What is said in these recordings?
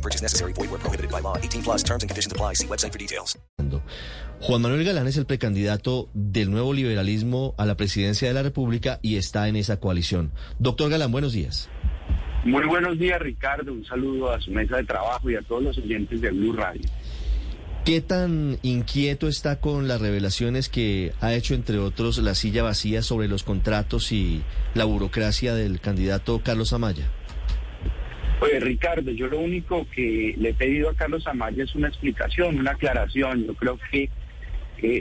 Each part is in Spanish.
No purchase necessary. Void where prohibited by law. 18 plus terms and conditions apply. See website for details. Juan Manuel Galán es el precandidato del nuevo liberalismo a la presidencia de la República y está en esa coalición. Doctor Galán, buenos días. Muy buenos días, Ricardo. Un saludo a su mesa de trabajo y a todos los oyentes de Blue Radio. ¿Qué tan inquieto está con las revelaciones que ha hecho, entre otros, la silla vacía sobre los contratos y la burocracia del candidato Carlos Amaya? Oye, Ricardo, yo lo único que le he pedido a Carlos Amaya es una explicación, una aclaración. Yo creo que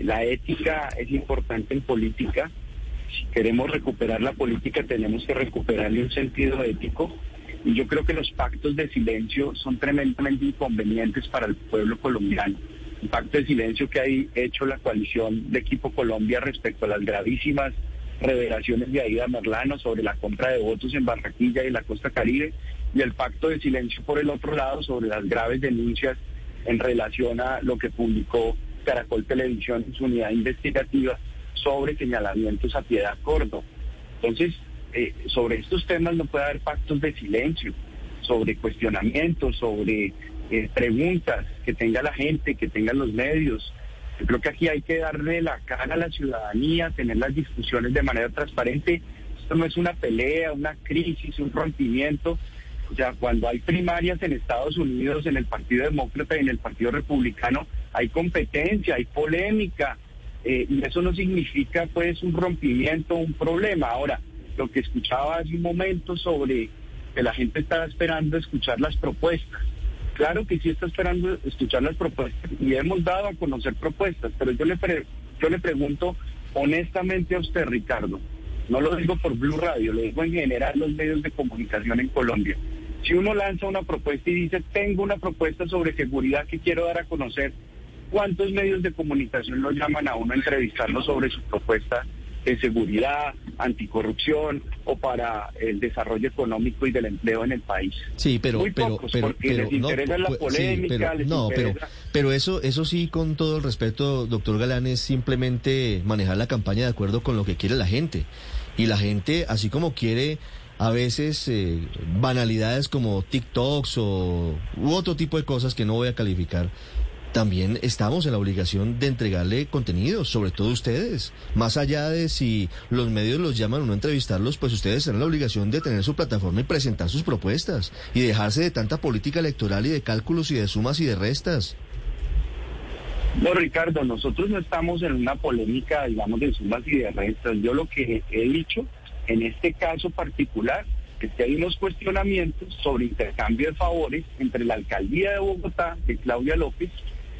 la ética es importante en política. Si queremos recuperar la política, tenemos que recuperarle un sentido ético. Y yo creo que los pactos de silencio son tremendamente inconvenientes para el pueblo colombiano. Un pacto de silencio que ha hecho la coalición de Equipo Colombia respecto a las gravísimas revelaciones de Aida Merlano sobre la compra de votos en Barranquilla y la costa caribe y el pacto de silencio por el otro lado sobre las graves denuncias en relación a lo que publicó Caracol Televisión en su unidad investigativa sobre señalamientos a Piedad Córdoba. Entonces, eh, sobre estos temas no puede haber pactos de silencio, sobre cuestionamientos, sobre eh, preguntas que tenga la gente, que tengan los medios. Yo creo que aquí hay que darle la cara a la ciudadanía, tener las discusiones de manera transparente. Esto no es una pelea, una crisis, un rompimiento. O sea, cuando hay primarias en Estados Unidos, en el Partido Demócrata y en el Partido Republicano, hay competencia, hay polémica, eh, y eso no significa pues un rompimiento, un problema. Ahora, lo que escuchaba hace un momento sobre que la gente estaba esperando escuchar las propuestas. Claro que sí está esperando escuchar las propuestas y hemos dado a conocer propuestas, pero yo le, yo le pregunto honestamente a usted, Ricardo, no lo digo por Blue Radio, lo digo en general los medios de comunicación en Colombia. Si uno lanza una propuesta y dice, tengo una propuesta sobre seguridad que quiero dar a conocer, ¿cuántos medios de comunicación lo llaman a uno a entrevistarlo sobre su propuesta de seguridad, anticorrupción o para el desarrollo económico y del empleo en el país. Sí, pero Muy pero pocos, pero, porque pero les interesa la pu- polémica, pero, les no, pero interesa- pero eso eso sí con todo el respeto, doctor Galán, es simplemente manejar la campaña de acuerdo con lo que quiere la gente. Y la gente, así como quiere a veces eh, banalidades como TikToks o u otro tipo de cosas que no voy a calificar, también estamos en la obligación de entregarle contenido, sobre todo ustedes. Más allá de si los medios los llaman o no entrevistarlos, pues ustedes tienen la obligación de tener su plataforma y presentar sus propuestas y dejarse de tanta política electoral y de cálculos y de sumas y de restas. No, Ricardo, nosotros no estamos en una polémica, digamos, de sumas y de restas. Yo lo que he dicho en este caso particular es que hay unos cuestionamientos sobre intercambio de favores entre la alcaldía de Bogotá, de Claudia López,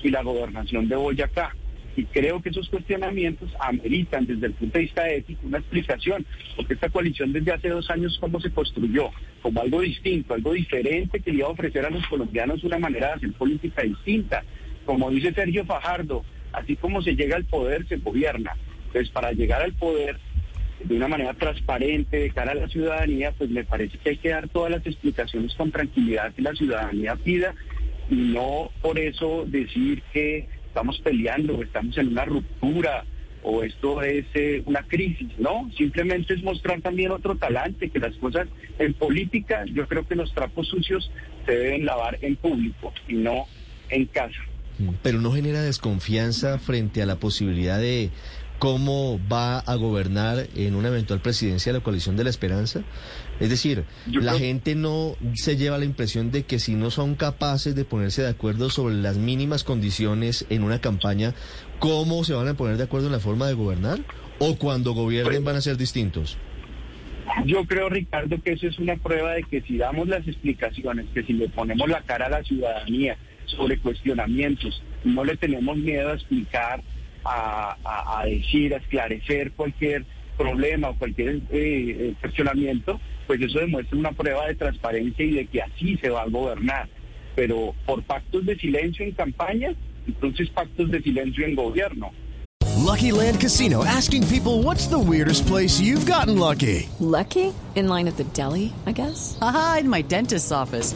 y la gobernación de Boyacá. Y creo que esos cuestionamientos ameritan desde el punto de vista ético una explicación, porque esta coalición desde hace dos años cómo se construyó, como algo distinto, algo diferente que iba a ofrecer a los colombianos una manera de hacer política distinta. Como dice Sergio Fajardo, así como se llega al poder, se gobierna. Entonces, para llegar al poder de una manera transparente de cara a la ciudadanía, pues me parece que hay que dar todas las explicaciones con tranquilidad que la ciudadanía pida y no por eso decir que estamos peleando o estamos en una ruptura o esto es eh, una crisis, ¿no? Simplemente es mostrar también otro talante, que las cosas en política, yo creo que los trapos sucios se deben lavar en público y no en casa. Pero no genera desconfianza frente a la posibilidad de cómo va a gobernar en una eventual presidencia la coalición de la esperanza. Es decir, Yo la creo- gente no se lleva la impresión de que si no son capaces de ponerse de acuerdo sobre las mínimas condiciones en una campaña, ¿cómo se van a poner de acuerdo en la forma de gobernar? ¿O cuando gobiernen van a ser distintos? Yo creo, Ricardo, que eso es una prueba de que si damos las explicaciones, que si le ponemos la cara a la ciudadanía sobre cuestionamientos, no le tenemos miedo a explicar, a, a- a decir, a esclarecer cualquier problema o cualquier eh, eh, cuestionamiento, pues eso demuestra una prueba de transparencia y de que así se va a gobernar. Pero por pactos de silencio en campaña, entonces pactos de silencio en gobierno. Lucky Land Casino asking people what's the weirdest place you've gotten lucky? Lucky? In line at the deli, I guess? Aha, in my dentist's office.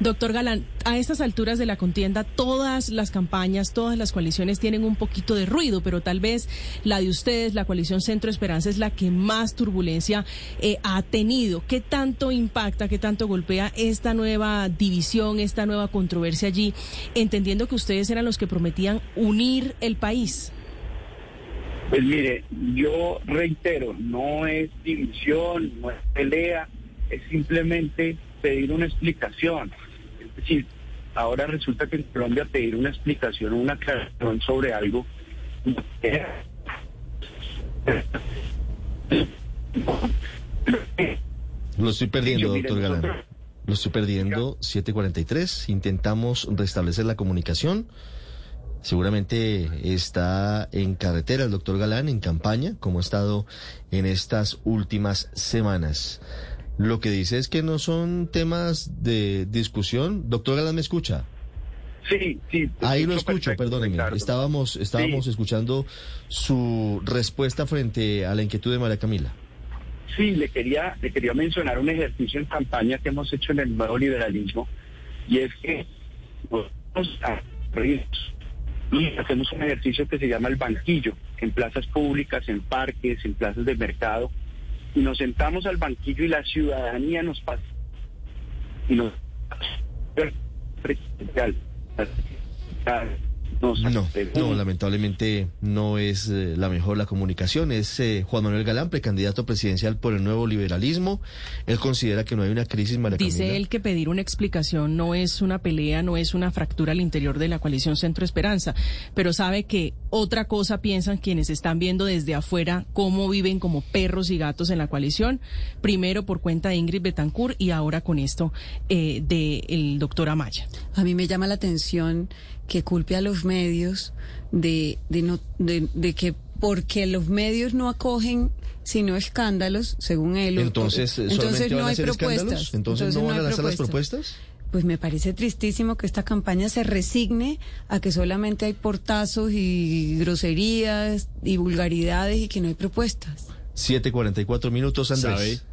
Doctor Galán, a estas alturas de la contienda, todas las campañas, todas las coaliciones tienen un poquito de ruido, pero tal vez la de ustedes, la coalición Centro Esperanza, es la que más turbulencia eh, ha tenido. ¿Qué tanto impacta, qué tanto golpea esta nueva división, esta nueva controversia allí, entendiendo que ustedes eran los que prometían unir el país? Pues mire, yo reitero, no es división, no es pelea, es simplemente pedir una explicación. Es decir, ahora resulta que en Colombia pedir una explicación o una aclaración sobre algo Lo estoy perdiendo, doctor Galán. Lo estoy perdiendo, 743. Intentamos restablecer la comunicación. Seguramente está en carretera el doctor Galán, en campaña, como ha estado en estas últimas semanas. Lo que dice es que no son temas de discusión. Doctor Galán, ¿me escucha? Sí, sí. Ahí lo escucho, perfecto, perdóneme. Ricardo. Estábamos, estábamos Sí. escuchando su respuesta frente a la inquietud de María Camila. Sí, le quería, le quería mencionar un ejercicio en campaña que hemos hecho en el nuevo liberalismo y es que nosotros a- y hacemos un ejercicio que se llama el banquillo en plazas públicas, en parques, en plazas de mercado y nos sentamos al banquillo y la ciudadanía nos pasa. Y nos nos No, no, lamentablemente no es eh, la mejor la comunicación. Es eh, Juan Manuel Galán, precandidato presidencial por el nuevo liberalismo. Él considera que no hay una crisis, María Dice Camila. él que pedir una explicación no es una pelea, no es una fractura al interior de la coalición Centro Esperanza, pero sabe que otra cosa piensan quienes están viendo desde afuera cómo viven como perros y gatos en la coalición, primero por cuenta de Ingrid Betancourt y ahora con esto eh, del doctor Amaya. A mí me llama la atención que culpe a los medios de, de, no, de, de que porque los medios no acogen sino escándalos, según él. Entonces, ¿solamente van a hacer escándalos? Entonces, ¿no van a hay lanzar las propuestas. propuestas? Pues me parece tristísimo que esta campaña se resigne a que solamente hay portazos y groserías y vulgaridades y que no hay propuestas. 7.44 minutos, Andrés.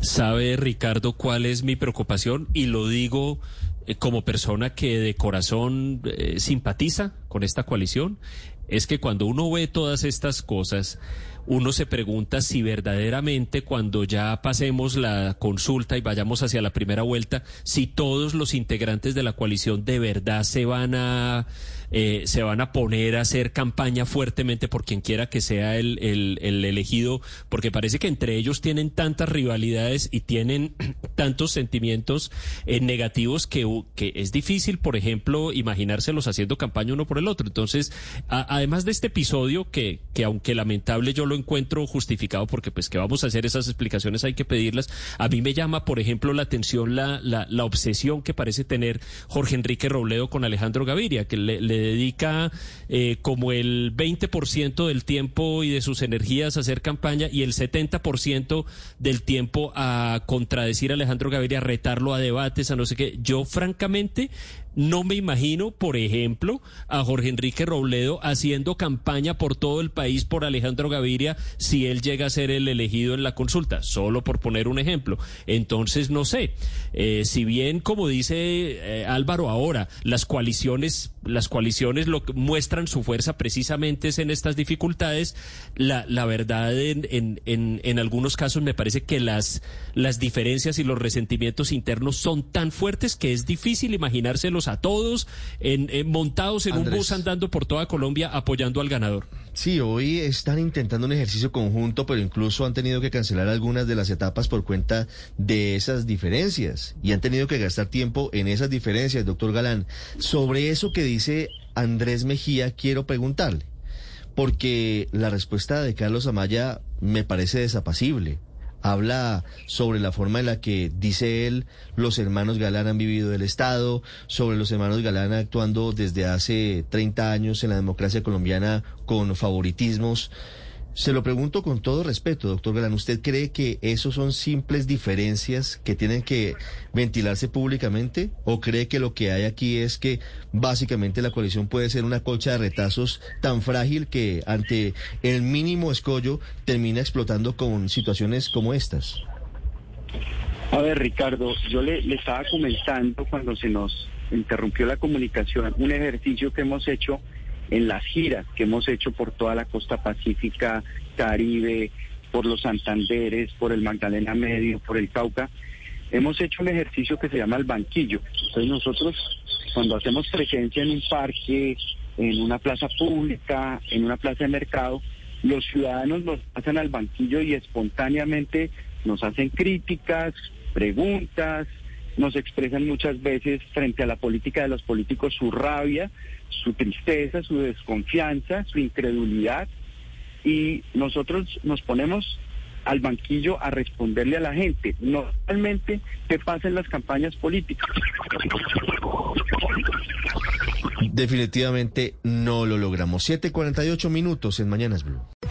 ¿Sabe, Ricardo, cuál es mi preocupación? Y lo digo eh, como persona que de corazón eh, simpatiza con esta coalición. Es que cuando uno ve todas estas cosas, uno se pregunta si verdaderamente cuando ya pasemos la consulta y vayamos hacia la primera vuelta, si todos los integrantes de la coalición de verdad se van a eh, se van a poner a hacer campaña fuertemente por quien quiera que sea el, el, el elegido, porque parece que entre ellos tienen tantas rivalidades y tienen tantos sentimientos eh, negativos que, que es difícil, por ejemplo, imaginárselos haciendo campaña uno por el otro. Entonces, además de este episodio, que, que aunque lamentable yo lo encuentro justificado, porque pues que vamos a hacer esas explicaciones hay que pedirlas, a mí me llama, por ejemplo, la atención la, la, la obsesión que parece tener Jorge Enrique Robledo con Alejandro Gaviria, que le, le dedica eh, como el 20% del tiempo y de sus energías a hacer campaña y el 70% del tiempo a contradecir a Alejandro Gaviria, a retarlo a debates, a no sé qué. Yo, francamente, no me imagino, por ejemplo, a Jorge Enrique Robledo haciendo campaña por todo el país por Alejandro Gaviria si él llega a ser el elegido en la consulta, solo por poner un ejemplo. Entonces, no sé, eh, si bien, como dice eh, Álvaro ahora, las coaliciones, las coaliciones lo que muestran su fuerza precisamente es en estas dificultades, la, la verdad en, en, en, en algunos casos me parece que las, las diferencias y los resentimientos internos son tan fuertes que es difícil imaginárselos a todos en, montados en un bus andando por toda Colombia apoyando al ganador. Sí, hoy están intentando un ejercicio conjunto, pero incluso han tenido que cancelar algunas de las etapas por cuenta de esas diferencias y han tenido que gastar tiempo en esas diferencias, doctor Galán. Sobre eso que dice Andrés Mejía, quiero preguntarle, porque la respuesta de Carlos Amaya me parece desapacible. Habla sobre la forma en la que, dice él, los hermanos Galán han vivido el Estado, sobre los hermanos Galán actuando desde hace 30 años en la democracia colombiana con favoritismos. Se lo pregunto con todo respeto, doctor Galán. ¿Usted cree que esos son simples diferencias que tienen que ventilarse públicamente? ¿O cree que lo que hay aquí es que básicamente la coalición puede ser una colcha de retazos tan frágil que ante el mínimo escollo termina explotando con situaciones como estas? A ver, Ricardo, yo le estaba comentando cuando se nos interrumpió la comunicación un ejercicio que hemos hecho en las giras que hemos hecho por toda la costa pacífica, Caribe, por los Santanderes, por el Magdalena Medio, por el Cauca, hemos hecho un ejercicio que se llama el banquillo. Entonces nosotros cuando hacemos presencia en un parque, en una plaza pública, en una plaza de mercado, los ciudadanos nos pasan al banquillo y espontáneamente nos hacen críticas, preguntas, nos expresan muchas veces frente a la política de los políticos su rabia, su tristeza, su desconfianza, su incredulidad y nosotros nos ponemos al banquillo a responderle a la gente. Normalmente, ¿qué pasa en las campañas políticas? Definitivamente no lo logramos. 7:48 minutos en Mañanas Blue.